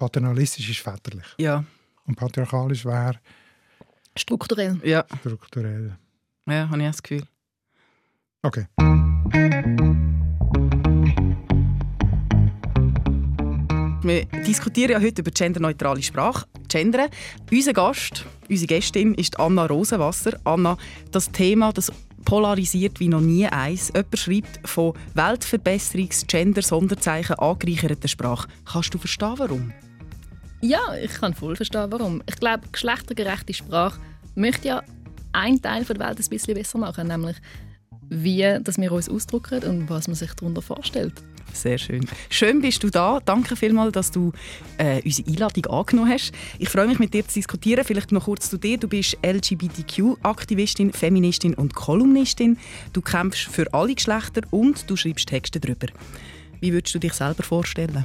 paternalistisch ist väterlich. Ja. Und patriarchalisch wäre Strukturell. Ja, strukturell. ja habe ich das Gefühl. Okay. Wir diskutieren ja heute über genderneutrale Sprache. Gendern. Unser Gast, unsere Gästin ist Anna Rosenwasser. Anna, das Thema, das polarisiert wie noch nie eins. Jemand schreibt von Weltverbesserungs-, Gender-Sonderzeichen angereicherter Sprache. Kannst du verstehen, warum? Ja, ich kann voll verstehen, warum. Ich glaube, geschlechtergerechte Sprache möchte ja einen Teil der Welt ein bisschen besser machen, nämlich wie dass wir uns ausdrücken und was man sich darunter vorstellt. Sehr schön. Schön bist du da. Danke vielmals, dass du äh, unsere Einladung angenommen hast. Ich freue mich, mit dir zu diskutieren. Vielleicht noch kurz zu dir. Du bist LGBTQ-Aktivistin, Feministin und Kolumnistin. Du kämpfst für alle Geschlechter und du schreibst Texte darüber. Wie würdest du dich selber vorstellen?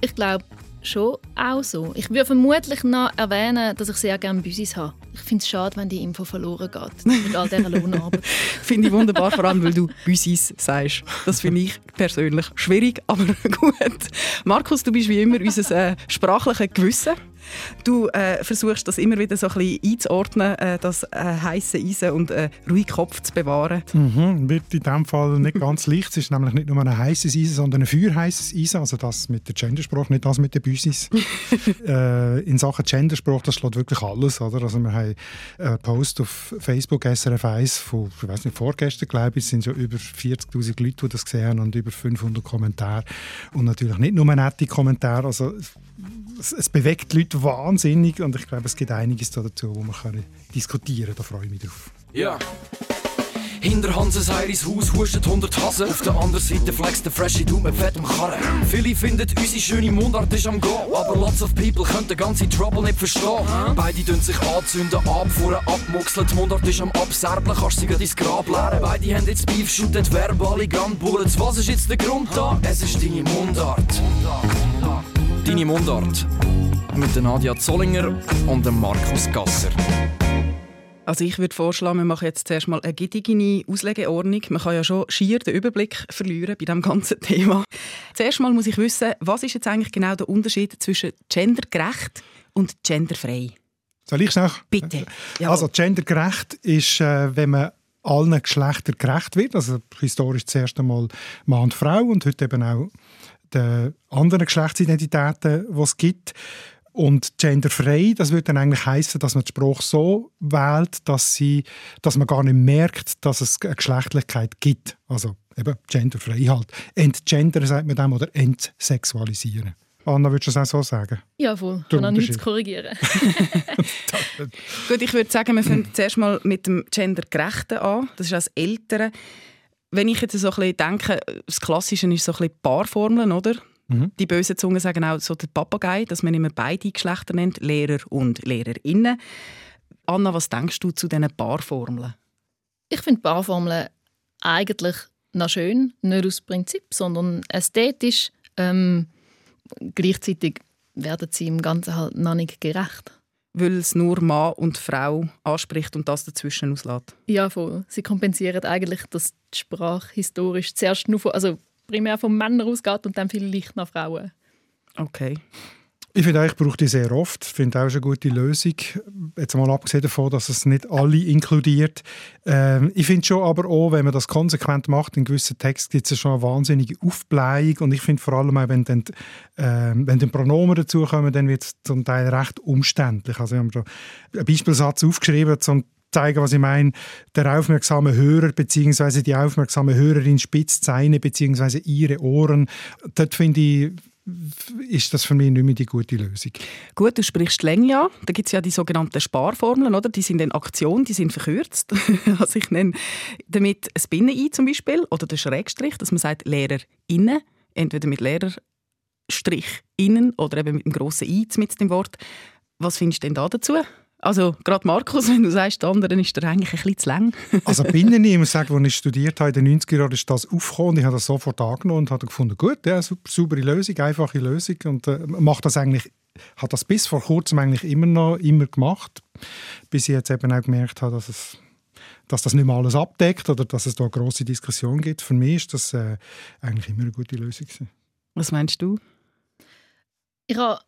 Ich glaube schon auch so. Ich würde vermutlich noch erwähnen, dass ich sehr gerne Büsis habe. Ich finde es schade, wenn die Info verloren geht mit all dieser Lohnarbeit. Finde ich wunderbar, vor allem, weil du «Büsis» sagst. Das finde ich persönlich schwierig, aber gut. Markus, du bist wie immer unser äh, sprachliches Gewissen. Du äh, versuchst das immer wieder so ein bisschen einzuordnen, äh, das äh, heiße Eisen und äh, ruhig Kopf zu bewahren. Mhm, wird in diesem Fall nicht ganz leicht. Es ist nämlich nicht nur ein heißes Eisen, sondern ein feuerheißes Eisen. Also das mit der Gendersprache, nicht das mit den Büsis. äh, in Sachen Gendersprache, das schlägt wirklich alles. Oder? Also wir haben einen Post auf Facebook SRF 1 von, ich weiß nicht, vorgestern glaube ich, es sind schon über 40'000 Leute, die das gesehen haben und über 500 Kommentare. Und natürlich nicht nur nette Kommentare. Also es, es bewegt die Leute wahnsinnig und ich glaube, es gibt einiges dazu, wo man kann diskutieren kann. Da freue ich mich drauf. Ja. Hinter Hanses Heiris Haus huscht 100 Hasen. Auf der anderen Seite flext der Freshie Du mit fettem Karren. Viele finden, unsere schöne Mundart ist am Go. Aber lots of people können den ganzen Trouble nicht verstehen. Beide tun sich anzünden, abfuhren, abmuxeln. Die Mundart ist am Abserblen, kannst sie grad ins Grab leeren. Beide haben jetzt Beef, shooten verbale Gunbullets. Was ist jetzt der Grund da? Es ist deine Mundart. Deine Mundart. Mit Nadia Zollinger und dem Markus Gasser. Also ich würde vorschlagen, wir machen jetzt zuerst mal eine gedigene Auslegeordnung. Man kann ja schon schier den Überblick verlieren bei diesem ganzen Thema. Zuerst mal muss ich wissen, was ist jetzt eigentlich genau der Unterschied zwischen gendergerecht und genderfrei? Soll ich schnell? Bitte. Jawohl. Also gendergerecht ist, äh, wenn man allen Geschlechtern gerecht wird. Also historisch zuerst einmal Mann und Frau und heute eben auch den anderen Geschlechtsidentitäten, die es gibt. Und genderfrei, das würde dann eigentlich heißen, dass man die Sprache so wählt, dass, sie, dass man gar nicht merkt, dass es eine Geschlechtlichkeit gibt. Also eben genderfrei halt. Entgendern sagt man dem oder entsexualisieren. Anna, würdest du das auch so sagen? Ja, voll. Der Kann auch nichts korrigieren. Gut, ich würde sagen, wir fangen zuerst mal mit dem Gendergerechten an. Das ist das Ältere. Wenn ich jetzt so ein bisschen denke, das Klassische ist so ein bisschen Paarformeln, oder? Mhm. Die bösen Zungen sagen auch so der Papagei, dass man immer beide Geschlechter nennt, Lehrer und Lehrerinnen. Anna, was denkst du zu diesen Paarformeln? Ich finde Barformeln eigentlich noch schön, nicht aus Prinzip, sondern ästhetisch. Ähm, gleichzeitig werden sie im Ganzen halt noch nicht gerecht. Weil es nur Mann und Frau anspricht und das dazwischen auslässt. Ja, voll. Sie kompensieren eigentlich, dass die Sprache historisch zuerst nur von, also primär von Männern ausgeht und dann vielleicht noch Frauen. Okay. Ich finde, ich brauche die sehr oft. Ich finde auch eine gute Lösung. Jetzt mal abgesehen davon, dass es nicht alle inkludiert. Ähm, ich finde schon aber auch, wenn man das konsequent macht, in gewissen Texten gibt es schon eine wahnsinnige Aufblähung. Und ich finde vor allem auch, wenn dann, ähm, wenn dann Pronomen dazukommen, dann wird es zum Teil recht umständlich. Also ich habe da einen Beispielsatz aufgeschrieben, zum zeigen, was ich meine. Der aufmerksame Hörer bzw. die aufmerksame Hörerin spitzt seine bzw. ihre Ohren. Dort finde ich, ist das für mich nicht mehr die gute Lösung. Gut, du sprichst Länge an. Da gibt es ja die sogenannten Sparformeln, oder? Die sind in Aktion, die sind verkürzt. also ich nenne damit ein Binnen-I zum Beispiel oder den Schrägstrich, dass man sagt LehrerInnen, entweder mit Lehrerstrich innen oder eben mit einem grossen I mit dem Wort. Was findest du denn da dazu? Also gerade Markus, wenn du sagst, der andere ist der eigentlich ein bisschen zu lang. Also binnen ich muss sagen, als ich studiert habe, in den 90er Jahren ist das aufgekommen und ich habe das sofort angenommen und habe gefunden, gut, ja, super, saubere Lösung, einfache Lösung und äh, macht das eigentlich, hat das bis vor kurzem eigentlich immer noch immer gemacht, bis ich jetzt eben auch gemerkt habe, dass es dass das nicht mal alles abdeckt oder dass es da eine grosse Diskussion gibt. Für mich ist das äh, eigentlich immer eine gute Lösung. gewesen. Was meinst du? Ich habe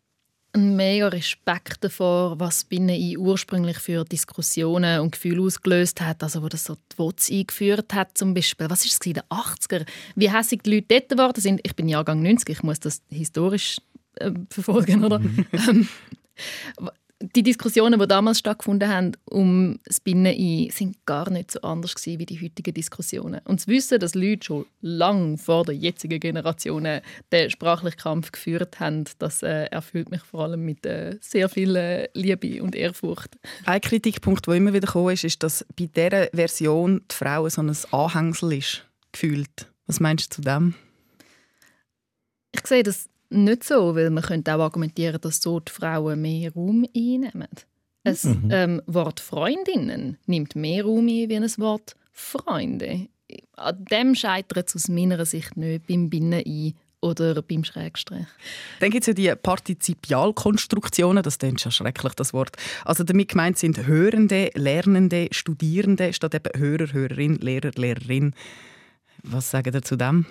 mega Respekt davor, was Binnen ursprünglich für Diskussionen und Gefühle ausgelöst hat, also wo das so die WOTS eingeführt hat zum Beispiel. Was ist es in den 80er? Wie hässig die Leute dort geworden sind. Ich bin Jahrgang 90, ich muss das historisch äh, verfolgen, oder? Ähm, die Diskussionen, die damals stattgefunden haben um das Binnen-Ein, sind gar nicht so anders gewesen wie die heutigen Diskussionen. Und zu wissen, dass Leute schon lange vor der jetzigen Generation den sprachlichen Kampf geführt haben, das äh, erfüllt mich vor allem mit äh, sehr viel äh, Liebe und Ehrfurcht. Ein Kritikpunkt, der immer wieder gekommen ist, ist, dass bei dieser Version die Frau so ein Anhängsel ist, gefühlt. Was meinst du zu dem? Ich sehe das nicht so, weil man könnte auch argumentieren, dass so die Frauen mehr Raum einnehmen. Ein mhm. ähm, Wort Freundinnen nimmt mehr Raum ein wie ein Wort Freunde. An dem scheitert es aus meiner Sicht nicht beim Binnen ein oder beim Schrägstrich. Dann gibt es ja die Partizipialkonstruktionen, das ist ja schrecklich, das Wort. Also damit gemeint sind Hörende, Lernende, Studierende, statt eben Hörer, Hörerin, Lehrer, Lehrerin. Was sagen ihr zu dem?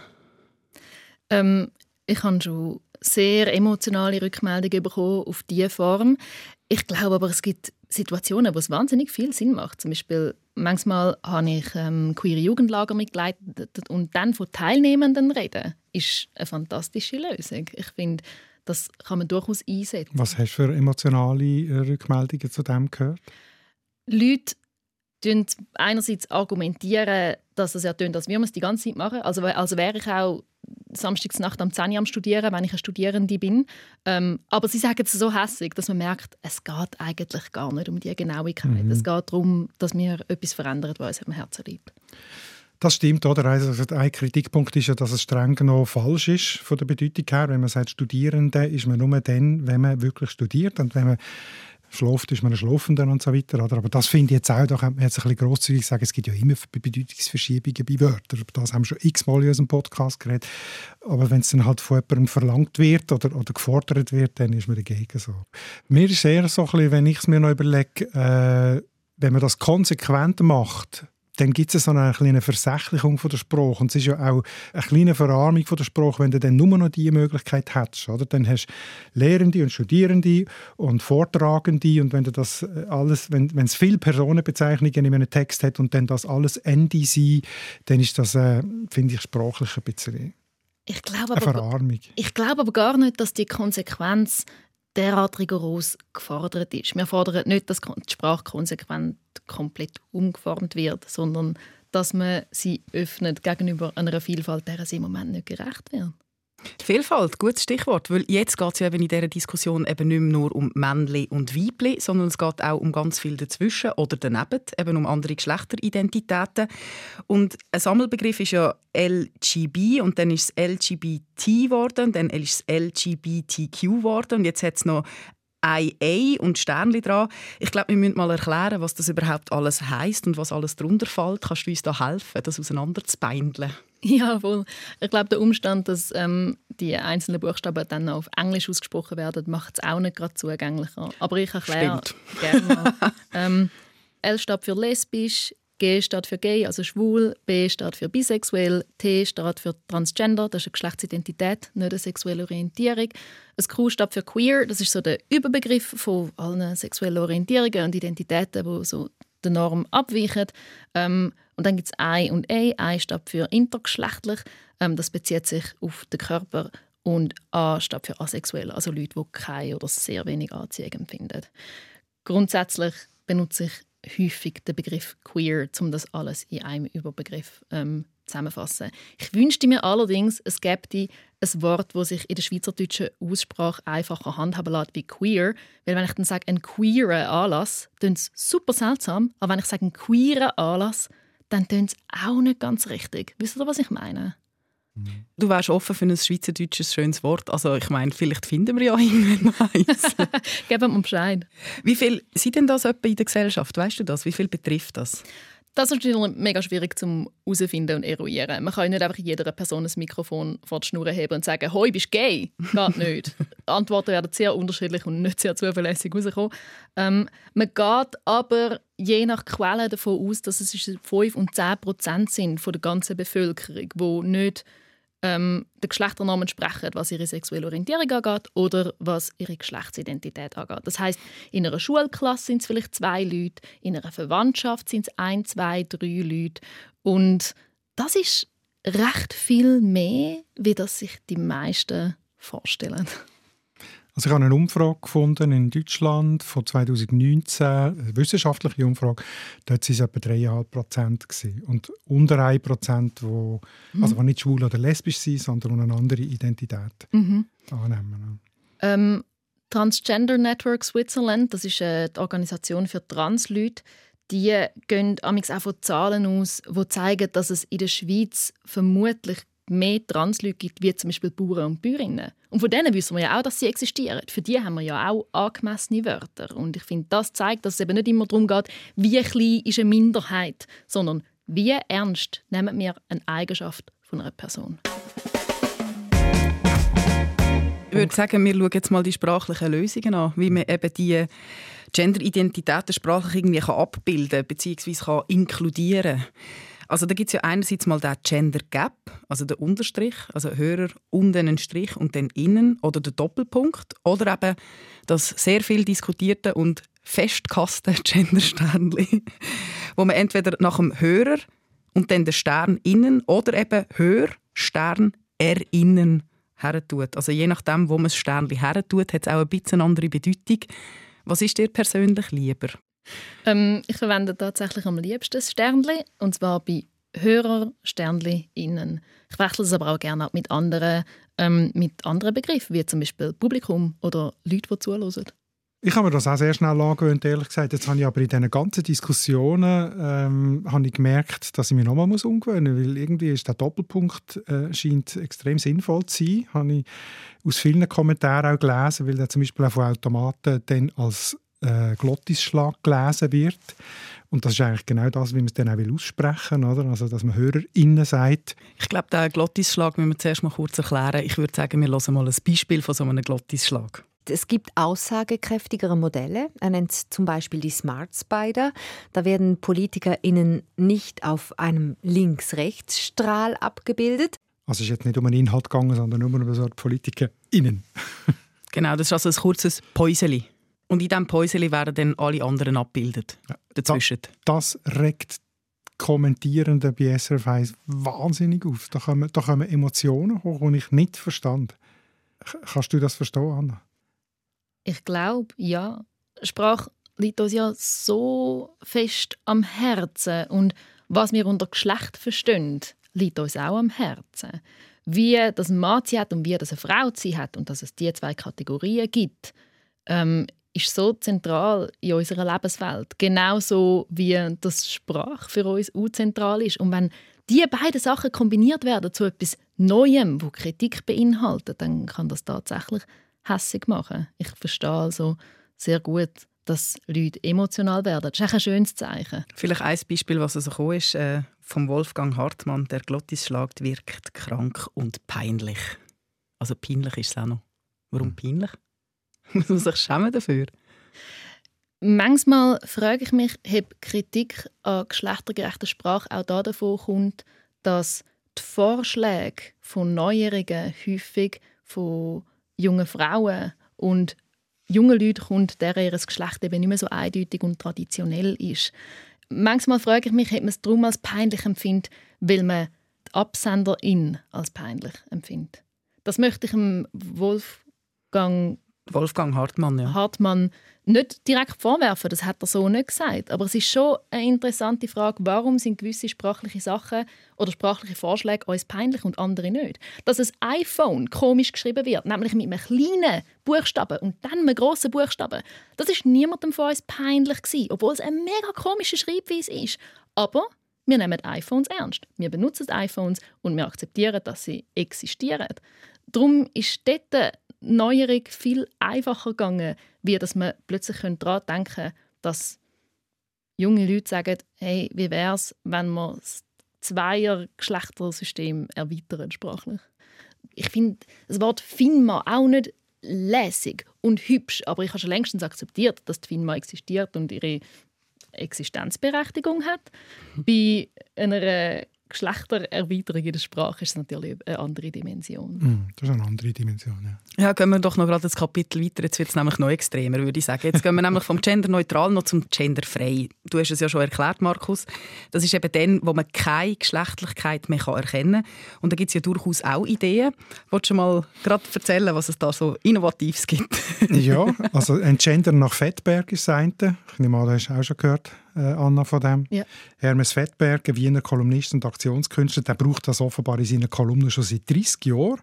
Ähm, ich habe schon sehr emotionale Rückmeldungen bekommen auf diese Form. Ich glaube aber, es gibt Situationen, wo es wahnsinnig viel Sinn macht. Zum Beispiel, manchmal habe ich ähm, queere Jugendlager mitgeleitet und dann von Teilnehmenden reden, ist eine fantastische Lösung. Ich finde, das kann man durchaus einsetzen. Was hast du für emotionale äh, Rückmeldungen zu dem gehört? Leute einerseits argumentieren, dass es ja tönt, als wir es die ganze Zeit machen. Also, also wäre ich auch Samstagsnacht am 10 Uhr am Studieren, wenn ich eine Studierende bin. Ähm, aber sie sagen es so hässlich, dass man merkt, es geht eigentlich gar nicht um die Genauigkeit. Mhm. Es geht darum, dass wir etwas verändern, was uns am Herzen liegt. Das stimmt, oder? Also ein Kritikpunkt ist ja, dass es streng genommen falsch ist von der Bedeutung her. Wenn man sagt, Studierende ist man nur dann, wenn man wirklich studiert und wenn man schläft, ist man ein Schlafender und so weiter. Oder? Aber das finde ich jetzt auch, da könnte man jetzt ein bisschen grosszügig sagen, es gibt ja immer Bedeutungsverschiebungen bei Wörtern. Das haben wir schon x-mal in unserem Podcast geredet. Aber wenn es dann halt von jemandem verlangt wird oder, oder gefordert wird, dann ist man dagegen so. Mir ist eher so ein bisschen, wenn ich es mir noch überlege, äh, wenn man das konsequent macht, dann gibt es so eine kleine Versächlichung von der Sprache. Und es ist ja auch eine kleine Verarmung von der Sprache, wenn du dann nur noch diese Möglichkeit hättest. Oder? Dann hast du Lehrende und Studierende und Vortragende und wenn du das äh, alles, wenn, wenn es viele Personenbezeichnungen in einem Text hat und dann das alles Ende sein, dann ist das, äh, finde ich, sprachlich ein bisschen ich glaube aber, Verarmung. Ich glaube aber gar nicht, dass die Konsequenz derart rigoros gefordert ist. Wir fordern nicht, dass die Sprache konsequent komplett umgeformt wird, sondern dass man sie öffnet gegenüber einer Vielfalt, der sie im Moment nicht gerecht wird. Vielfalt, gutes Stichwort, weil jetzt geht es ja eben in dieser Diskussion eben nicht mehr nur um Männli und Weibli, sondern es geht auch um ganz viel dazwischen oder daneben, eben um andere Geschlechteridentitäten. Und ein Sammelbegriff ist ja LGB und dann ist es LGBT geworden, dann ist es LGBTQ geworden und jetzt hat es noch IA und Sternli dran. Ich glaube, wir müssen mal erklären, was das überhaupt alles heißt und was alles darunter fällt. Kannst du uns da helfen, das auseinanderzubeindeln? Ja. Ich glaube, der Umstand, dass ähm, die einzelnen Buchstaben dann auf Englisch ausgesprochen werden, macht es auch nicht gerade zugänglicher. Aber ich erkläre gerne. ähm, L steht für lesbisch, G steht für gay, also schwul, B steht für bisexuell, T steht für transgender, das ist eine Geschlechtsidentität, nicht eine sexuelle Orientierung. Das Q steht für queer, das ist so der Überbegriff von allen sexuellen Orientierungen und Identitäten, die so der Norm abweichen. Ähm, und dann gibt es I und A. I steht für intergeschlechtlich. Ähm, das bezieht sich auf den Körper. Und A steht für asexuell, also Leute, die keine oder sehr wenig Anziehung empfinden. Grundsätzlich benutze ich häufig den Begriff queer, um das alles in einem Überbegriff ähm, zusammenfassen. Ich wünschte mir allerdings, es gäbe ein Wort, das sich in der schweizerdeutschen Aussprache einfacher handhaben lässt wie queer. Weil wenn ich dann sage, ein queerer Anlass, klingt es super seltsam. Aber wenn ich sage, ein queerer Anlass, dann tönt es auch nicht ganz richtig. Wisst ihr, was ich meine? Du wärst offen für ein schweizerdeutsches schönes Wort. Also ich meine, vielleicht finden wir ja irgendwann eins. Geben wir Bescheid. Wie viel sind denn das etwa in der Gesellschaft? Weißt du das? Wie viel betrifft das? Das ist natürlich mega schwierig zu herausfinden und eruieren. Man kann nicht einfach jeder Person ein Mikrofon vor die Schnur heben und sagen, «Hoi, bist du gay?» Geht nicht. Antworten werden sehr unterschiedlich und nicht sehr zuverlässig rauskommen. Ähm, man geht aber je nach Quelle davon aus, dass es 5 und 10 Prozent sind von der ganzen Bevölkerung, die nicht ähm, den Geschlechternormen entsprechen, was ihre sexuelle Orientierung angeht oder was ihre Geschlechtsidentität angeht. Das heißt, in einer Schulklasse sind es vielleicht zwei Leute, in einer Verwandtschaft sind es ein, zwei, drei Leute und das ist recht viel mehr, wie das sich die meisten vorstellen. Also ich habe eine Umfrage gefunden in Deutschland von 2019, eine wissenschaftliche Umfrage. Dort waren es etwa 3,5 Prozent. Und unter 1 Prozent, wo, mhm. also die nicht schwul oder lesbisch sind, sondern eine andere Identität mhm. annehmen. Ähm, Transgender Network Switzerland, das ist äh, die Organisation für Transleute, die gehen auch von Zahlen aus, die zeigen, dass es in der Schweiz vermutlich mehr Transleute gibt, wie zum Beispiel Bauern und Bäuerinnen. Und von denen wissen wir ja auch, dass sie existieren. Für die haben wir ja auch angemessene Wörter. Und ich finde, das zeigt, dass es eben nicht immer darum geht, wie klein ist eine Minderheit, sondern wie ernst nehmen wir eine Eigenschaft von einer Person. Ich würde sagen, wir schauen jetzt mal die sprachlichen Lösungen an, wie man eben die Genderidentitäten sprachlich irgendwie abbilden bzw. inkludieren kann. Also da gibt es ja einerseits mal den Gender Gap, also den Unterstrich, also Hörer unten einen Strich und dann innen oder der Doppelpunkt oder eben das sehr viel diskutierte und festkasste Gendersternli, wo man entweder nach dem Hörer und dann den Stern innen oder eben Hör, Stern, R innen her tut. Also je nachdem, wo man das Sternli her tut, hat es auch ein bisschen andere Bedeutung. Was ist dir persönlich lieber? Ähm, ich verwende tatsächlich am liebsten Sternli, und zwar bei Hörer Sternli innen. Ich wechsle es aber auch gerne mit anderen, ähm, mit anderen Begriffen, wie zum Beispiel Publikum oder Leute, die zuhören. Ich habe mir das auch sehr schnell angewöhnt, ehrlich gesagt. Jetzt habe ich aber in diesen ganzen Diskussionen ähm, habe ich gemerkt, dass ich mich nochmal umgewöhnen muss, weil irgendwie ist der Doppelpunkt äh, scheint extrem sinnvoll zu sein. Habe ich aus vielen Kommentaren auch gelesen, weil der zum Beispiel auch von Automaten dann als äh, Glottisschlag gelesen wird. Und das ist eigentlich genau das, wie man es dann auch will aussprechen will. Also, dass man HörerInnen sagt. Ich glaube, den Glottisschlag müssen wir zuerst mal kurz erklären. Ich würde sagen, wir hören mal ein Beispiel von so einem Glottisschlag. Es gibt aussagekräftigere Modelle. Er nennt zum Beispiel die Smart Spider. Da werden PolitikerInnen nicht auf einem Links-Rechts-Strahl abgebildet. Also es ist jetzt nicht um einen Inhalt gegangen, sondern nur um so PolitikerInnen. genau, das ist also ein kurzes Päuseli. Und in diesem Päuseli werden dann alle anderen abgebildet. Ja, dazwischen. Das, das regt Kommentierenden bei SRF 1 wahnsinnig auf. Da kommen, da kommen Emotionen hoch, die ich nicht verstand. Kannst du das verstehen, Anna? Ich glaube, ja. Sprache liegt uns ja so fest am Herzen. Und was wir unter Geschlecht verstehen, liegt uns auch am Herzen. Wie das ein Mann hat und wie das eine Frau hat und dass es diese zwei Kategorien gibt, ähm, ist so zentral in unserer Lebenswelt. Genauso wie das Sprache für uns auch zentral ist. Und wenn diese beiden Sachen kombiniert werden zu etwas Neuem, wo Kritik beinhaltet, dann kann das tatsächlich hässig machen. Ich verstehe also sehr gut, dass Leute emotional werden. Das ist ein schönes Zeichen. Vielleicht ein Beispiel, was so gekommen ist, äh, vom Wolfgang Hartmann, der Glottis schlagt, wirkt krank und peinlich. Also peinlich ist es auch noch. Warum hm. peinlich? Muss man sich schämen dafür? Manchmal frage ich mich, ob Kritik an geschlechtergerechter Sprache auch davon kommt, dass die Vorschläge von Neuerungen häufig von jungen Frauen und jungen Leuten kommt, deren ihr Geschlecht eben nicht mehr so eindeutig und traditionell ist. Manchmal frage ich mich, ob man es darum als peinlich empfindet, weil man die Absenderin als peinlich empfindet. Das möchte ich Wolfgang Wolfgang Hartmann, ja. Hartmann nicht direkt vorwerfen, das hat er so nicht gesagt. Aber es ist schon eine interessante Frage, warum sind gewisse sprachliche Sachen oder sprachliche Vorschläge uns peinlich und andere nicht. Dass ein iPhone komisch geschrieben wird, nämlich mit einem kleinen Buchstaben und dann einem grossen Buchstaben, das ist niemandem von uns peinlich gewesen, obwohl es eine mega komische Schreibweise ist. Aber wir nehmen iPhones ernst. Wir benutzen iPhones und wir akzeptieren, dass sie existieren. Darum ist dort Neuerung viel einfacher gegangen, wie dass man plötzlich daran denken könnte, dass junge Leute sagen, hey, wie wäre es, wenn wir das Zweier-Geschlechtersystem erweitern sprachlich. Ich finde das Wort FINMA auch nicht lässig und hübsch, aber ich habe schon längstens akzeptiert, dass die FINMA existiert und ihre Existenzberechtigung hat. Bei einer Geschlechtererweiterung in der Sprache ist natürlich eine andere Dimension. Mm, das ist eine andere Dimension, ja. Ja, gehen wir doch noch gerade das Kapitel weiter. Jetzt wird es nämlich noch extremer, würde ich sagen. Jetzt gehen wir nämlich vom genderneutral noch zum genderfrei. Du hast es ja schon erklärt, Markus. Das ist eben dann, wo man keine Geschlechtlichkeit mehr erkennen kann. Und da gibt es ja durchaus auch Ideen. Willst du mal gerade erzählen, was es da so Innovatives gibt? ja, also ein Gender nach Fettberg ist das eine. Ich nehme an, du hast auch schon gehört Anna, von dem. Ja. Hermes Fettberg, ein Wiener Kolumnist und Aktionskünstler, der braucht das offenbar in seinen Kolumnen schon seit 30 Jahren.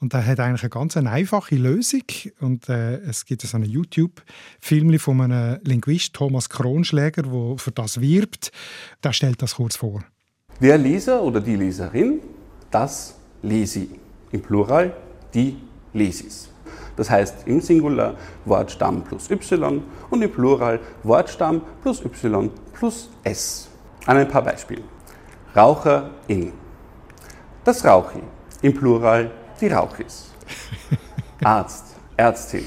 Und der hat eigentlich eine ganz einfache Lösung. Und äh, es gibt so ein YouTube-Film von einem Linguist, Thomas Kronschläger, der für das wirbt. Der stellt das kurz vor. Der Leser oder die Leserin, das Lesi. Im Plural die Lesis. Das heißt im Singular Wortstamm plus y und im Plural Wortstamm plus y plus s. An ein paar Beispielen. Raucherin. Das Rauchi. Im Plural die Rauchis. Arzt, Ärztin.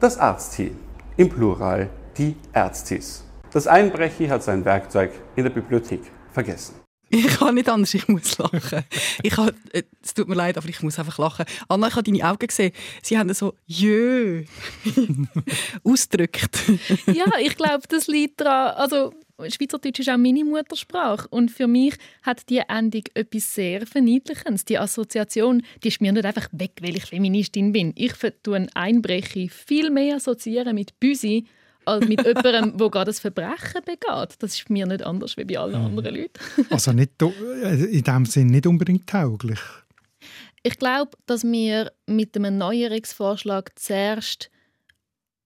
Das Arzti. Im Plural die Ärztis. Das Einbrechi hat sein Werkzeug in der Bibliothek vergessen. Ich kann nicht anders, ich muss lachen. Ich habe, äh, es tut mir leid, aber ich muss einfach lachen. Anna, ich habe deine Augen gesehen. Sie haben so «Jö» ausgedrückt. ja, ich glaube, das liegt daran, also Schweizerdeutsch ist auch meine Muttersprache und für mich hat die Endung etwas sehr Verniedlichendes. Die Assoziation, die ist mir nicht einfach weg, weil ich Feministin bin. Ich tue Einbrechen viel mehr assoziieren mit Büsi als mit jemandem, der gerade ein Verbrechen begeht. Das ist mir nicht anders wie bei allen mhm. anderen Leuten. also nicht, äh, in dem Sinne nicht unbedingt tauglich. Ich glaube, dass wir mit einem Neuerungsvorschlag zuerst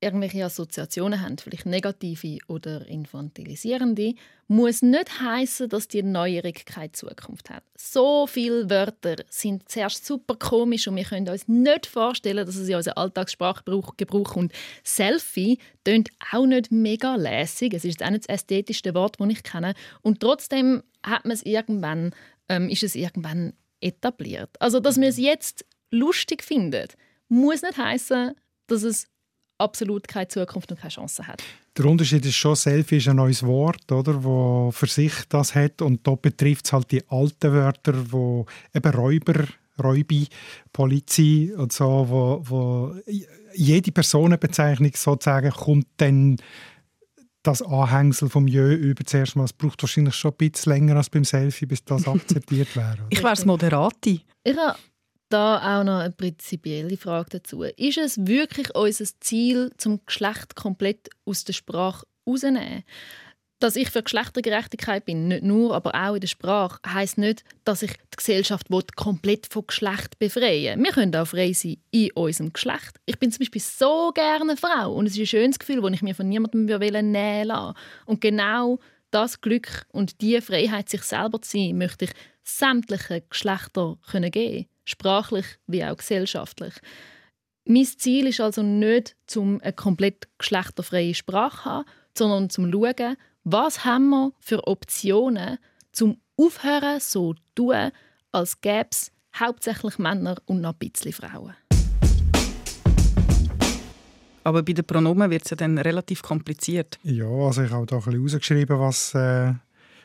irgendwelche Assoziationen haben, vielleicht negative oder infantilisierende, muss nicht heißen, dass die Neuerung keine Zukunft hat. So viele Wörter sind zuerst super komisch und wir können uns nicht vorstellen, dass es in unserer Alltagssprache gebraucht und Selfie tönt auch nicht mega lässig. Es ist auch nicht das ästhetischste Wort, das ich kenne und trotzdem hat man es irgendwann, ähm, ist es irgendwann etabliert. Also, dass wir es jetzt lustig finden, muss nicht heißen, dass es absolut keine Zukunft und keine Chance hat. Der Unterschied ist schon, Selfie ist ein neues Wort, oder, wo für sich das hat und da betrifft es halt die alten Wörter, wo eben Räuber, Räubi, Polizei und so, wo, wo jede Personenbezeichnung sozusagen kommt dann das Anhängsel vom Jö über zuerst mal. Es braucht wahrscheinlich schon ein bisschen länger als beim Selfie, bis das akzeptiert wäre. Ich wäre es Moderati. Ich habe da auch noch eine prinzipielle Frage dazu. Ist es wirklich unser Ziel, zum Geschlecht komplett aus der Sprache rauszunehmen? Dass ich für Geschlechtergerechtigkeit bin, nicht nur, aber auch in der Sprache, heißt nicht, dass ich die Gesellschaft komplett von Geschlecht befreien Wir können auch frei sein in unserem Geschlecht. Ich bin zum Beispiel so gerne Frau und es ist ein schönes Gefühl, das ich mir von niemandem nähen lassen Und genau das Glück und die Freiheit, sich selber zu sein, möchte ich sämtlichen Geschlechtern geben können sprachlich wie auch gesellschaftlich. Mein Ziel ist also nicht, um eine komplett geschlechterfreie Sprache zu haben, sondern zum schauen, was haben wir für Optionen, zum Aufhören so zu tun, als gäbe es hauptsächlich Männer und noch ein bisschen Frauen. Aber bei den Pronomen wird es ja dann relativ kompliziert. Ja, also ich habe da ein bisschen rausgeschrieben, was äh,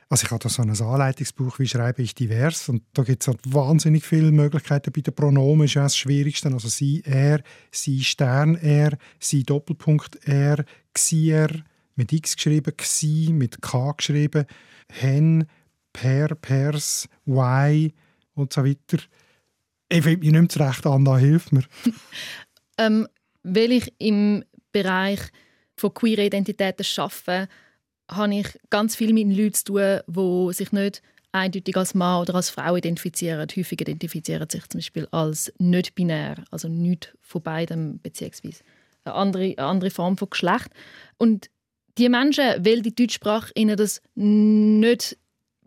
also ich habe da so ein Anleitungsbuch, wie schreibe ich divers und da gibt es halt wahnsinnig viele Möglichkeiten bei den Pronomen, ist das Schwierigste, also sie, er, sie, Stern, er, sie, Doppelpunkt, er, xier, mit x geschrieben, xi, mit k geschrieben, hen, per, pers, y und so weiter. Ich finde mich nicht mehr zurecht an, da hilft mir. ähm, weil ich im Bereich von queer Identitäten arbeite, habe ich ganz viel mit Leuten zu tun, die sich nicht eindeutig als Mann oder als Frau identifizieren. Häufig identifizieren sich zum Beispiel als nicht binär, also nicht von beidem beziehungsweise eine andere, eine andere Form von Geschlecht. Und die Menschen, weil die Deutschsprache ihnen das nicht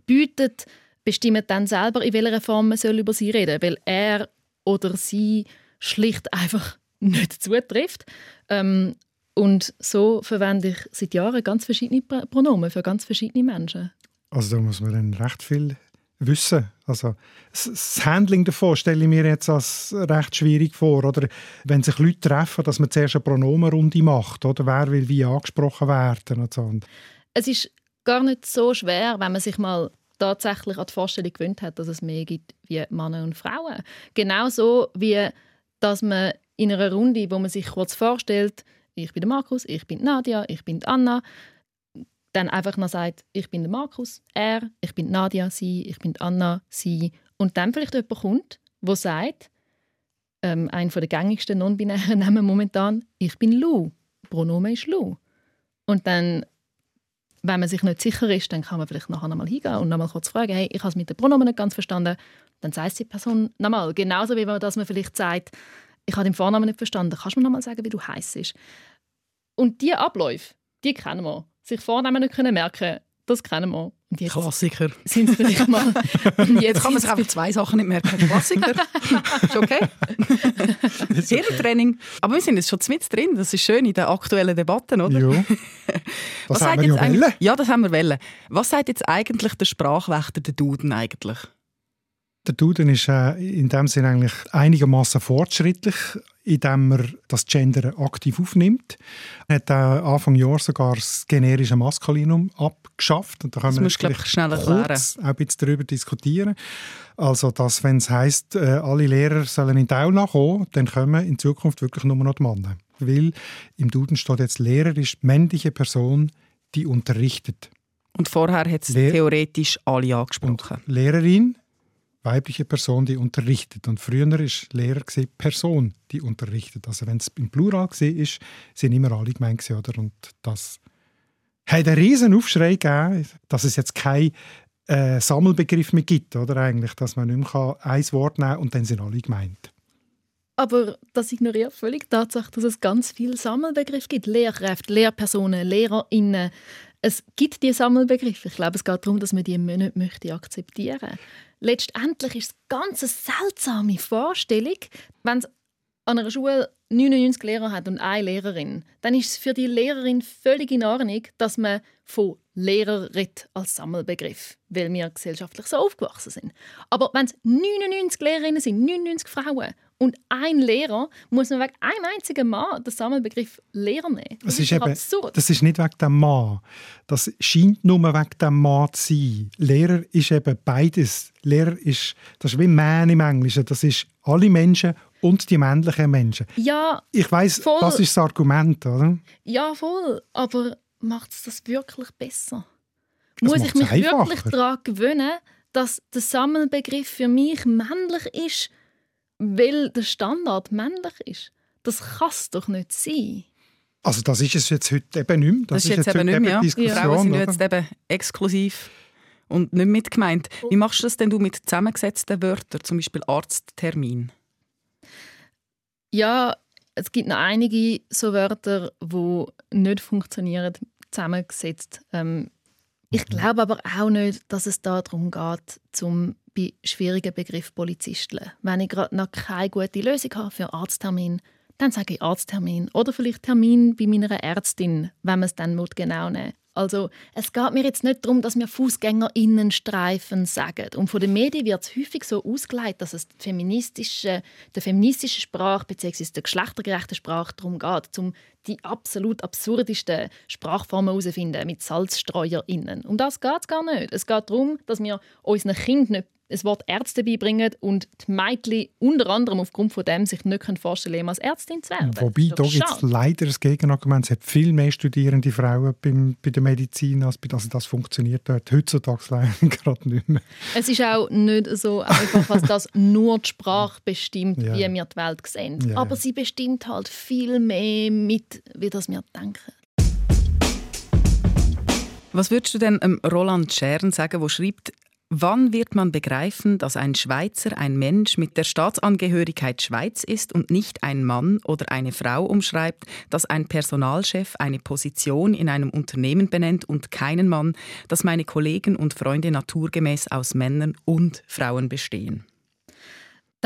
bietet, bestimmen dann selber, in welcher Form man soll über sie reden soll, weil er oder sie schlicht einfach nicht zutrifft. Ähm, und so verwende ich seit Jahren ganz verschiedene Pronomen für ganz verschiedene Menschen. Also da muss man dann recht viel wissen. Also das Handling davon stelle ich mir jetzt als recht schwierig vor. Oder wenn sich Leute treffen, dass man zuerst eine Pronomenrunde macht. Oder wer will wie angesprochen werden. Und so. Es ist gar nicht so schwer, wenn man sich mal tatsächlich an die Vorstellung gewöhnt hat, dass es mehr gibt wie Männer und Frauen. Genauso wie, dass man in einer Runde, wo man sich kurz vorstellt, ich bin der Markus, ich bin Nadia, ich bin Anna, dann einfach noch sagt, ich bin der Markus, er, ich bin Nadia, sie, ich bin Anna, sie. Und dann vielleicht jemand kommt, der sagt, ähm, ein der gängigsten non-binären Namen momentan, ich bin Lou, Pronomen ist Lou. Und dann, wenn man sich nicht sicher ist, dann kann man vielleicht nachher nochmal hingehen und nochmal kurz fragen, hey, ich habe es mit den Pronomen nicht ganz verstanden. Dann sagt die Person nochmal. Genauso wie man, dass man vielleicht sagt, ich habe den Vornamen nicht verstanden, kannst du mir nochmal sagen, wie du heißt? Und diese Abläufe, die kennen wir sich Vornamen nicht können merken das kennen wir. Und jetzt Klassiker. Sind es vielleicht mal. Und jetzt kann man sich einfach zwei Sachen nicht merken. Klassiker. ist okay. Hirntraining. Aber wir sind jetzt schon mit drin. Das ist schön in der aktuellen Debatte, oder? Ja. Das haben wir ja wollen. Ja, das haben wir wollen. Was sagt jetzt eigentlich der Sprachwächter, der Duden eigentlich? Der Duden ist äh, in dem Sinne eigentlich einigermaßen fortschrittlich, indem er das Gender aktiv aufnimmt. Er hat äh, Anfang Jahr sogar das generische Maskulinum abgeschafft. Und da können das wir gleich schnell kurz auch ein bisschen darüber diskutieren. Also, dass, wenn es heisst, äh, alle Lehrer sollen in die Aula kommen, dann kommen in Zukunft wirklich nur noch die Männer. Weil im Duden steht jetzt, Lehrer ist männliche Person, die unterrichtet. Und vorher hat es theoretisch alle angesprochen. Und Lehrerin weibliche Person, die unterrichtet. Und früher war Lehrer die Person, die unterrichtet. Also wenn es im Plural war, ist, sind immer alle gemeint. Oder? Und das hat einen riesen Aufschrei gegeben, dass es jetzt keinen äh, Sammelbegriff mehr gibt. Oder? Eigentlich, dass man nicht mehr ein Wort nehmen kann und dann sind alle gemeint. Aber das ignoriert völlig die Tatsache, dass es ganz viele Sammelbegriffe gibt. Lehrkräfte, Lehrpersonen, LehrerInnen. Es gibt diese Sammelbegriffe. Ich glaube, es geht darum, dass man die nicht möchte akzeptieren Letztendlich ist es ganz eine seltsame Vorstellung, wenn es an einer Schule 99 Lehrer hat und eine Lehrerin, dann ist es für die Lehrerin völlig in Ordnung, dass man von Lehrer redet als Sammelbegriff, weil wir gesellschaftlich so aufgewachsen sind. Aber wenn es 99 Lehrerinnen sind, 99 Frauen und ein Lehrer, muss man wegen einem einzigen Mann den Sammelbegriff Lehrer nehmen. Das, das ist, eben, absurd. Das ist nicht wegen dem Mann. Das scheint nur wegen dem Mann zu sein. Lehrer ist eben beides. Lehrer ist, das ist wie Man im Englischen. Das ist alle Menschen und die männlichen Menschen. Ja, Ich weiß, das ist das Argument, oder? Ja, voll. Aber macht es das wirklich besser? Das Muss ich mich einfacher. wirklich daran gewöhnen, dass der Sammelbegriff für mich männlich ist, weil der Standard männlich ist? Das kann es doch nicht sein. Also das ist es jetzt heute eben nicht mehr. Das, das ist jetzt, jetzt eben nicht mehr, ja. Diskussion. Frauen sind jetzt eben exklusiv und nicht mitgemeint. Wie machst du das denn du mit zusammengesetzten Wörtern, zum Beispiel Arzttermin? Ja, es gibt noch einige so Wörter, die nicht funktionieren, zusammengesetzt. Ähm, ich mhm. glaube aber auch nicht, dass es darum geht, zum bei schwierigen Begriff Polizisten. Wenn ich gerade noch keine gute Lösung habe für Arzttermin, dann sage ich Arzttermin oder vielleicht Termin bei meiner Ärztin, wenn man es dann genau nehmen also es geht mir jetzt nicht darum, dass wir Fußgängerinnenstreifen sagen. Und von den Medien wird es häufig so ausgelegt, dass es feministische, der feministischen Sprache bzw. der geschlechtergerechten Sprache darum geht, um die absolut absurdesten Sprachformen herauszufinden mit SalzstreuerInnen. Um das geht es gar nicht. Es geht darum, dass wir unseren Kindern nicht das Wort Ärzte beibringen und die Mädchen unter anderem aufgrund von dem sich nicht vorstellen können, als Ärztin zu werden. Wobei, da gibt es leider das Gegenargument. Es hat viel mehr studierende Frauen beim, bei der Medizin, als bei, also das funktioniert dort heutzutage leider gerade nicht mehr. Es ist auch nicht so einfach, dass das nur die Sprache bestimmt, ja. wie wir die Welt sehen. Ja. Aber sie bestimmt halt viel mehr mit, wie das wir denken. Was würdest du denn Roland Schern sagen, der schreibt, Wann wird man begreifen, dass ein Schweizer ein Mensch mit der Staatsangehörigkeit Schweiz ist und nicht ein Mann oder eine Frau umschreibt, dass ein Personalchef eine Position in einem Unternehmen benennt und keinen Mann, dass meine Kollegen und Freunde naturgemäß aus Männern und Frauen bestehen?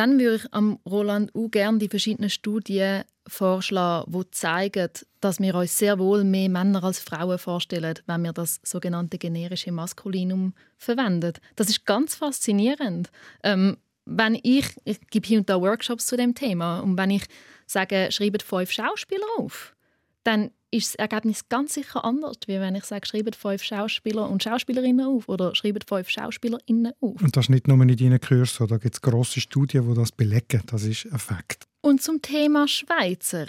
Dann würde ich am Roland auch gerne die verschiedenen Studien vorschlagen, die zeigen, dass wir uns sehr wohl mehr Männer als Frauen vorstellen, wenn wir das sogenannte generische Maskulinum verwenden. Das ist ganz faszinierend. Ähm, wenn ich, ich gebe hier und da Workshops zu dem Thema und wenn ich sage, schreibt fünf Schauspieler auf, dann ist das Ergebnis ganz sicher anders, wie wenn ich sage, schreibt fünf Schauspieler und Schauspielerinnen auf oder schreibt fünf Schauspielerinnen auf. Und das ist nicht nur in deinen Kursen, da gibt es grosse Studien, die das belegen. Das ist ein Fakt. Und zum Thema Schweizer.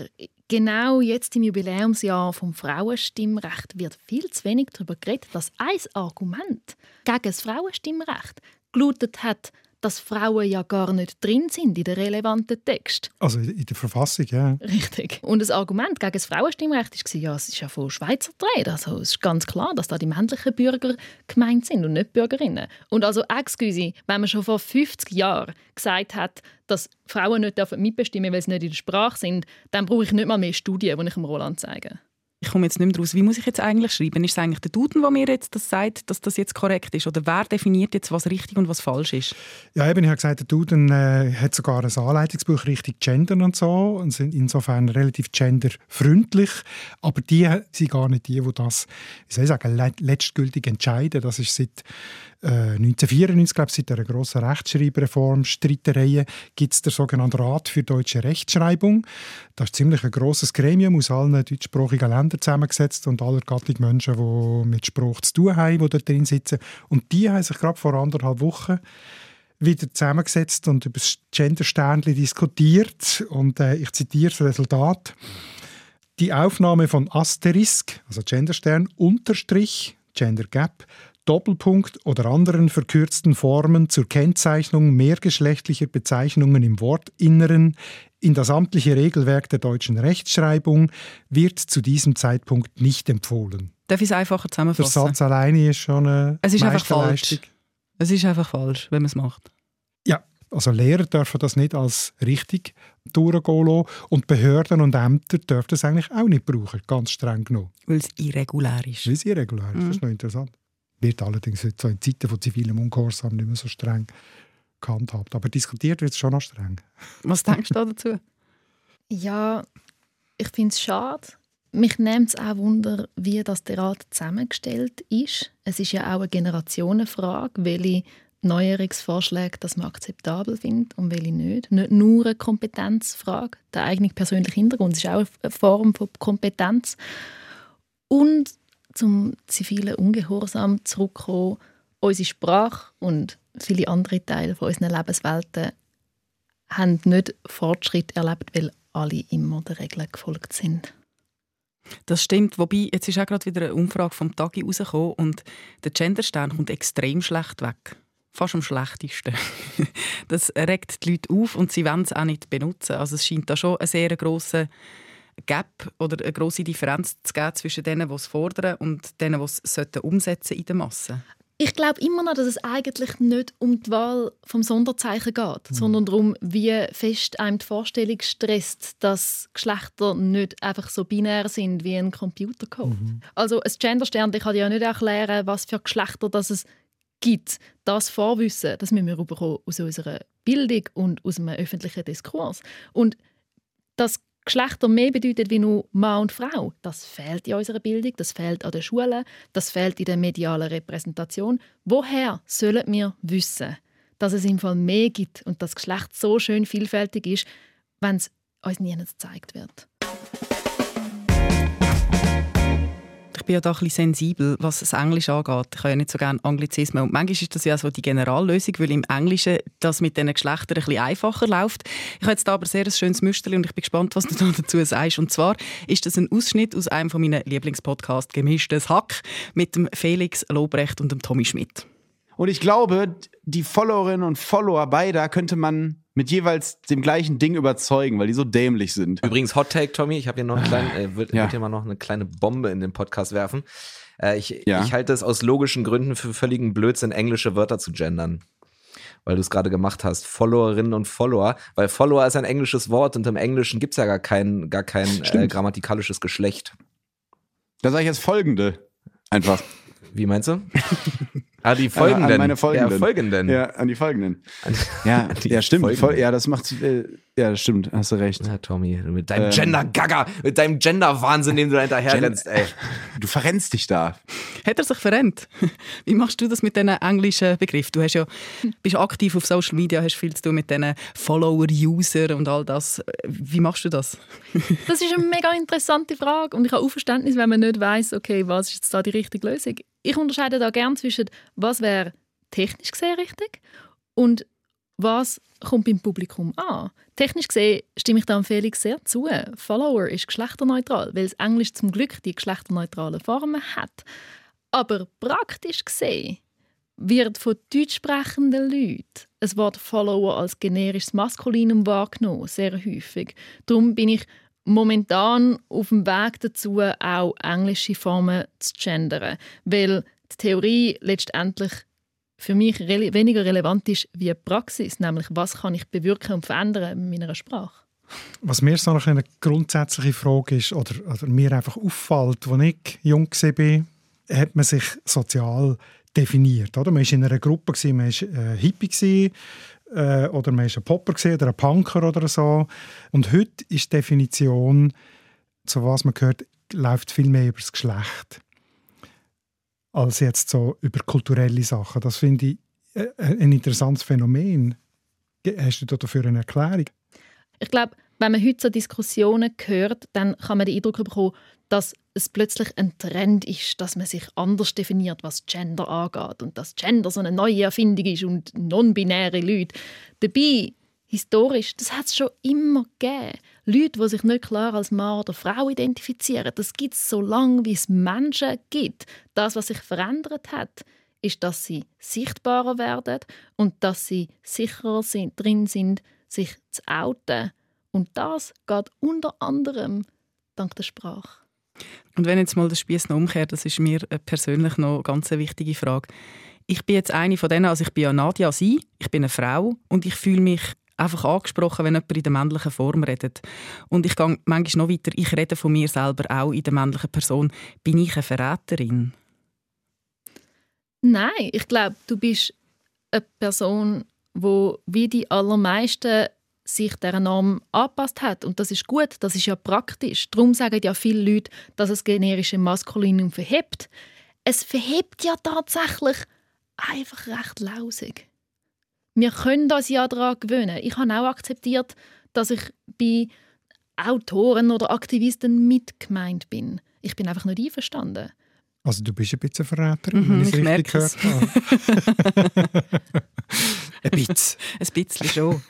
Genau jetzt im Jubiläumsjahr vom Frauenstimmrecht wird viel zu wenig darüber geredet, dass ein Argument gegen das Frauenstimmrecht gelautet hat, dass Frauen ja gar nicht drin sind in den relevanten Text. Also in der Verfassung, ja. Richtig. Und das Argument gegen das Frauenstimmrecht war, ja, es ist ja von Schweizer Dreh. Also es ist ganz klar, dass da die männlichen Bürger gemeint sind und nicht Bürgerinnen. Und also, excuse, wenn man schon vor 50 Jahren gesagt hat, dass Frauen nicht mitbestimmen dürfen, weil sie nicht in der Sprache sind, dann brauche ich nicht mal mehr Studien, die ich dem Roland zeige ich komme jetzt nicht mehr raus. Wie muss ich jetzt eigentlich schreiben? Ist es eigentlich der Duden, der mir jetzt das sagt, dass das jetzt korrekt ist? Oder wer definiert jetzt, was richtig und was falsch ist? Ja, eben, ich habe gesagt, der Duden äh, hat sogar ein Anleitungsbuch richtig gendern und so und sind insofern relativ genderfreundlich. Aber die sind gar nicht die, die das, wie soll ich sagen, letztgültig entscheiden. Das ist seit 1994, äh, glaube ich, seit einer grossen Rechtschreibreform, Streitereien, gibt es den sogenannten Rat für deutsche Rechtschreibung. Das ist ziemlich ein grosses Gremium aus allen deutschsprachigen Ländern zusammengesetzt und aller Gattung Menschen, die mit Spruch zu tun haben, die da drin sitzen. Und die haben sich gerade vor anderthalb Wochen wieder zusammengesetzt und über das Gendersternchen diskutiert. Und äh, ich zitiere das Resultat. Die Aufnahme von Asterisk, also Genderstern, Unterstrich, Gender Gap, Doppelpunkt oder anderen verkürzten Formen zur Kennzeichnung mehrgeschlechtlicher Bezeichnungen im Wortinneren in das amtliche Regelwerk der deutschen Rechtschreibung wird zu diesem Zeitpunkt nicht empfohlen. Darf ich es einfacher zusammenfassen? Der Satz alleine ist schon eine Es ist einfach falsch. Es ist einfach falsch, wenn man es macht. Ja, also Lehrer dürfen das nicht als richtig durchgehen lassen und Behörden und Ämter dürfen das eigentlich auch nicht brauchen, ganz streng genommen. Weil es irregulär ist. Weil es irregulär ist, mhm. das ist noch interessant wird allerdings so in Zeiten von zivilem Ungehorsam nicht mehr so streng gehandhabt. Aber diskutiert wird es schon noch streng. Was denkst du dazu? Ja, ich finde es schade. Mich nimmt es auch Wunder, wie das der Rat zusammengestellt ist. Es ist ja auch eine Generationenfrage, welche Neuerungsvorschläge das man akzeptabel findet und welche nicht. Nicht nur eine Kompetenzfrage. Der eigene persönliche Hintergrund ist auch eine Form von Kompetenz. Und zum zivilen Ungehorsam zurückkommen. Unsere Sprache und viele andere Teile von unseren Lebenswelten haben nicht Fortschritt erlebt, weil alle immer der Regel gefolgt sind. Das stimmt, wobei jetzt ist auch gerade wieder eine Umfrage vom Tagi rausgekommen und der Genderstern kommt extrem schlecht weg. Fast am schlechtesten. das regt die Leute auf und sie wollen es auch nicht benutzen. Also es scheint da schon ein sehr grosser Gap oder eine große Differenz zu geben zwischen denen, die es fordern und denen, die es umsetzen in der Masse? Ich glaube immer noch, dass es eigentlich nicht um die Wahl vom Sonderzeichen geht, mhm. sondern darum, wie fest einem die Vorstellung stresst, dass Geschlechter nicht einfach so binär sind wie ein Computercode. Mhm. Also ein Genderstern, ich kann ja nicht erklären, was für Geschlechter das es gibt. Das Vorwissen, das müssen wir aus unserer Bildung und aus einem öffentlichen Diskurs. Und das Geschlechter mehr bedeutet wie nur Mann und Frau. Das fehlt in unserer Bildung, das fehlt an den Schulen, das fehlt in der medialen Repräsentation. Woher sollen wir wissen, dass es im Fall mehr gibt und das Geschlecht so schön vielfältig ist, wenn es uns nie gezeigt wird? Bin ja da ein bisschen sensibel, was das Englisch angeht. Ich habe ja nicht so gerne Anglizismen. Und manchmal ist das ja so die Generallösung, weil im Englischen das mit diesen Geschlechtern ein bisschen einfacher läuft. Ich habe jetzt aber sehr ein schönes Müsterli und ich bin gespannt, was du dazu sagst. Und zwar ist das ein Ausschnitt aus einem von meinen Lieblingspodcasts «Gemischtes Hack» mit dem Felix Lobrecht und dem Tommy Schmidt. Und ich glaube, die Followerinnen und Follower beider könnte man mit jeweils dem gleichen Ding überzeugen, weil die so dämlich sind. Übrigens, Hot Take, Tommy, ich habe hier noch einen kleinen, äh, würde ja. würd hier mal noch eine kleine Bombe in den Podcast werfen. Äh, ich, ja. ich halte es aus logischen Gründen für völligen Blödsinn, englische Wörter zu gendern. Weil du es gerade gemacht hast. Followerinnen und Follower. Weil Follower ist ein englisches Wort und im Englischen gibt es ja gar kein, gar kein äh, grammatikalisches Geschlecht. Da sage ich jetzt folgende. Einfach. Wie meinst du? Ah, die folgenden. An, an meine folgenden. Ja, folgenden. Ja, an die folgenden. ja, die ja, stimmt. Voll, ja, das macht, äh, ja, das stimmt, hast du recht. Ja, Tommy, mit deinem ähm, Gender-Gaga, mit deinem Gender-Wahnsinn, dem du da hinterherrennst, ey. Du verrennst dich da. Hat er sich verrennt? Wie machst du das mit diesen englischen Begriffen? Du hast ja, bist aktiv auf Social Media, hast viel zu tun mit diesen Follower, User und all das. Wie machst du das? das ist eine mega interessante Frage und ich habe auch Verständnis, wenn man nicht weiß, okay, was ist jetzt da die richtige Lösung ich unterscheide da gerne zwischen, was wäre technisch gesehen richtig und was kommt beim Publikum an. Technisch gesehen stimme ich da Felix sehr zu. Follower ist geschlechterneutral, weil es Englisch zum Glück die geschlechterneutralen Formen hat. Aber praktisch gesehen wird von deutsch sprechenden Leuten ein Wort Follower als generisches Maskulinum wahrgenommen, sehr häufig. Darum bin ich momentan auf dem Weg dazu, auch englische Formen zu gendern, weil die Theorie letztendlich für mich re weniger relevant ist wie die Praxis, nämlich was kann ich bewirken und verändern mit meiner Sprache. Was mir so eine grundsätzliche Frage ist, oder, oder mir einfach auffällt, als ich jung war, hat man sich sozial definiert. Oder? Man war in einer Gruppe, man war äh, Hippie, äh, oder man ist ein Popper oder ein Punker oder so. Und heute ist die Definition, so was man hört, läuft viel mehr über das Geschlecht als jetzt so über kulturelle Sachen. Das finde ich äh, ein interessantes Phänomen. Hast du dafür eine Erklärung? Ich glaube, wenn man heute so Diskussionen hört, dann kann man den Eindruck bekommen, dass es plötzlich ein Trend ist, dass man sich anders definiert, was Gender angeht und dass Gender so eine neue Erfindung ist und non-binäre Leute. Dabei, historisch, das hat es schon immer gegeben. Leute, die sich nicht klar als Mann oder Frau identifizieren, das gibt es so lange, wie es Menschen gibt. Das, was sich verändert hat, ist, dass sie sichtbarer werden und dass sie sicherer sind, drin sind, sich zu outen. Und das geht unter anderem dank der Sprache. Und wenn jetzt mal der Spieß noch umkehrt, das ist mir äh, persönlich noch ganz eine wichtige Frage. Ich bin jetzt eine von denen, also ich bin ja Nadja Sie, ich bin eine Frau und ich fühle mich einfach angesprochen, wenn jemand in der männlichen Form redet. Und ich gehe manchmal noch weiter, ich rede von mir selber auch in der männlichen Person. Bin ich eine Verräterin? Nein, ich glaube, du bist eine Person, wo wie die allermeisten sich dieser Norm angepasst hat. Und das ist gut, das ist ja praktisch. Darum sagen ja viele Leute, dass es generische Maskulinum verhebt. Es verhebt ja tatsächlich einfach recht lausig. Wir können das ja daran gewöhnen. Ich habe auch akzeptiert, dass ich bei Autoren oder Aktivisten mitgemeint bin. Ich bin einfach nicht einverstanden. Also du bist ein bisschen Verräterin, mhm, wenn ich es richtig gehört habe. ein bisschen. ein bisschen schon.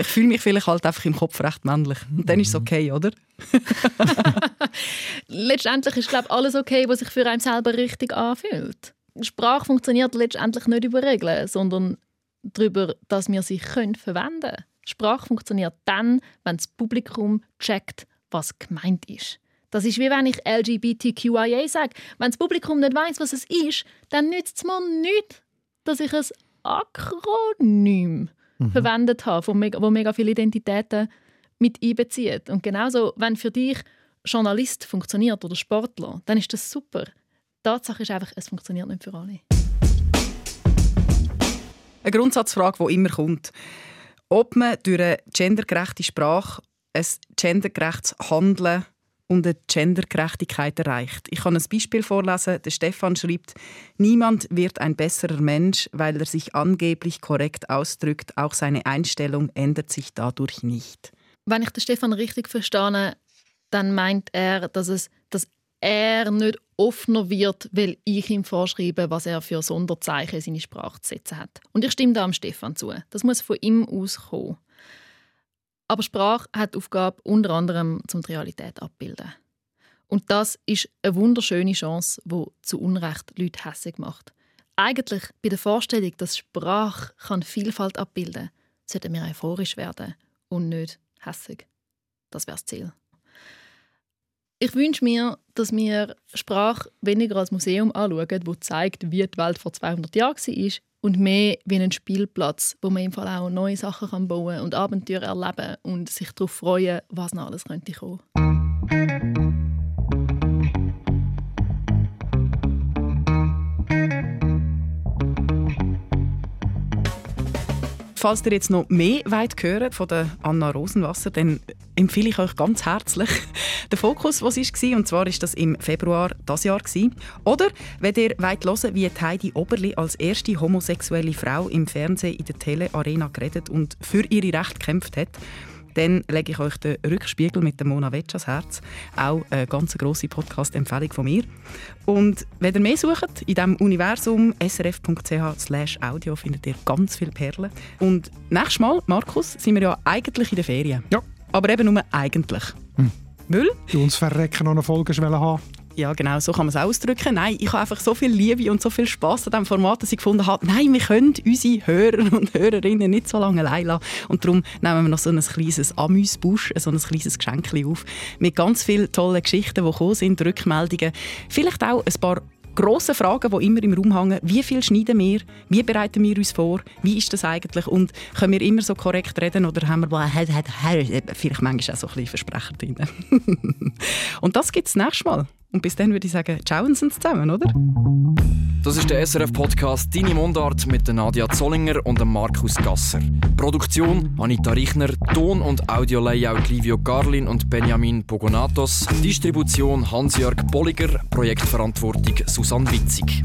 Ich fühle mich vielleicht halt einfach im Kopf recht männlich. Und dann ist es mhm. okay, oder? letztendlich ist glaube alles okay, was sich für einen selber richtig anfühlt. Sprache funktioniert letztendlich nicht über Regeln, sondern darüber, dass wir sie können verwenden können. Sprache funktioniert dann, wenn das Publikum checkt, was gemeint ist. Das ist wie wenn ich LGBTQIA sage. Wenn das Publikum nicht weiß, was es ist, dann nützt es mir nichts, dass ich ein Akronym mhm. verwendet habe, wo mega, wo mega viele Identitäten mit einbezieht. Und genauso, wenn für dich Journalist funktioniert oder Sportler, dann ist das super. Die Tatsache ist einfach, es funktioniert nicht für alle. Eine Grundsatzfrage, die immer kommt. Ob man durch eine gendergerechte Sprache ein gendergerechtes Handeln und eine Gendergerechtigkeit erreicht. Ich kann ein Beispiel vorlesen. Der Stefan schreibt, niemand wird ein besserer Mensch, weil er sich angeblich korrekt ausdrückt. Auch seine Einstellung ändert sich dadurch nicht. Wenn ich den Stefan richtig verstehe, dann meint er, dass, es, dass er nicht offener wird, weil ich ihm vorschreibe, was er für Sonderzeichen in seine Sprache zu setzen hat. Und ich stimme da am Stefan zu. Das muss von ihm auskommen. Aber Sprache hat Aufgabe unter anderem, zum die Realität abbilden. Und das ist eine wunderschöne Chance, die zu Unrecht Leute hässig macht. Eigentlich bei der Vorstellung, dass Sprache kann Vielfalt abbilden sollten wir euphorisch werden und nicht hässig. Das wäre das Ziel. Ich wünsche mir, dass wir Sprache weniger als Museum anschauen, das zeigt, wie die Welt vor 200 Jahren war und mehr wie ein Spielplatz, wo man im Fall auch neue Sachen kann bauen und Abenteuer erleben und sich darauf freuen, was noch alles könnte kommen. Falls ihr jetzt noch mehr weit hören von der Anna Rosenwasser, dann empfehle ich euch ganz herzlich den Fokus, was es war. Und zwar ist das im Februar das Jahr. Oder wenn ihr wollt hören, wie Heidi Oberli als erste homosexuelle Frau im Fernsehen in der Tele-Arena geredet und für ihre Rechte gekämpft hat, dann lege ich euch den Rückspiegel mit der Mona Wetsch ans Herz. Auch eine ganz grosse Podcast-Empfehlung von mir. Und wenn ihr mehr sucht, in diesem Universum srf.ch audio findet ihr ganz viele Perlen. Und nächstes Mal, Markus, sind wir ja eigentlich in den Ferien. Ja. Aber eben nur eigentlich. Hm. Müll? Du uns verrecken noch eine Folge haben. Ja, genau, so kann man es ausdrücken. Nein, ich habe einfach so viel Liebe und so viel Spaß an diesem Format, dass ich gefunden habe, nein, wir können unsere Hörer und Hörerinnen nicht so lange allein lassen. Und darum nehmen wir noch so ein kleines Amüsbusch, so ein kleines Geschenk auf, mit ganz vielen tollen Geschichten, die gekommen sind, Rückmeldungen, vielleicht auch ein paar grosse Fragen, die immer im Raum hängen. Wie viel schneiden wir? Wie bereiten wir uns vor? Wie ist das eigentlich? Und können wir immer so korrekt reden oder haben wir vielleicht manchmal auch so ein bisschen Versprecher drin? Und das gibt es nächstes Mal. Und bis dann würde ich sagen, ciao und sind zusammen, oder? Das ist der SRF-Podcast «Deine Mundart» mit Nadia Zollinger und Markus Gasser. Produktion Anita Richner, Ton- und Audio-Layout Livio Garlin und Benjamin Pogonatos, Distribution Hans-Jörg Bolliger, Projektverantwortung Susanne Witzig.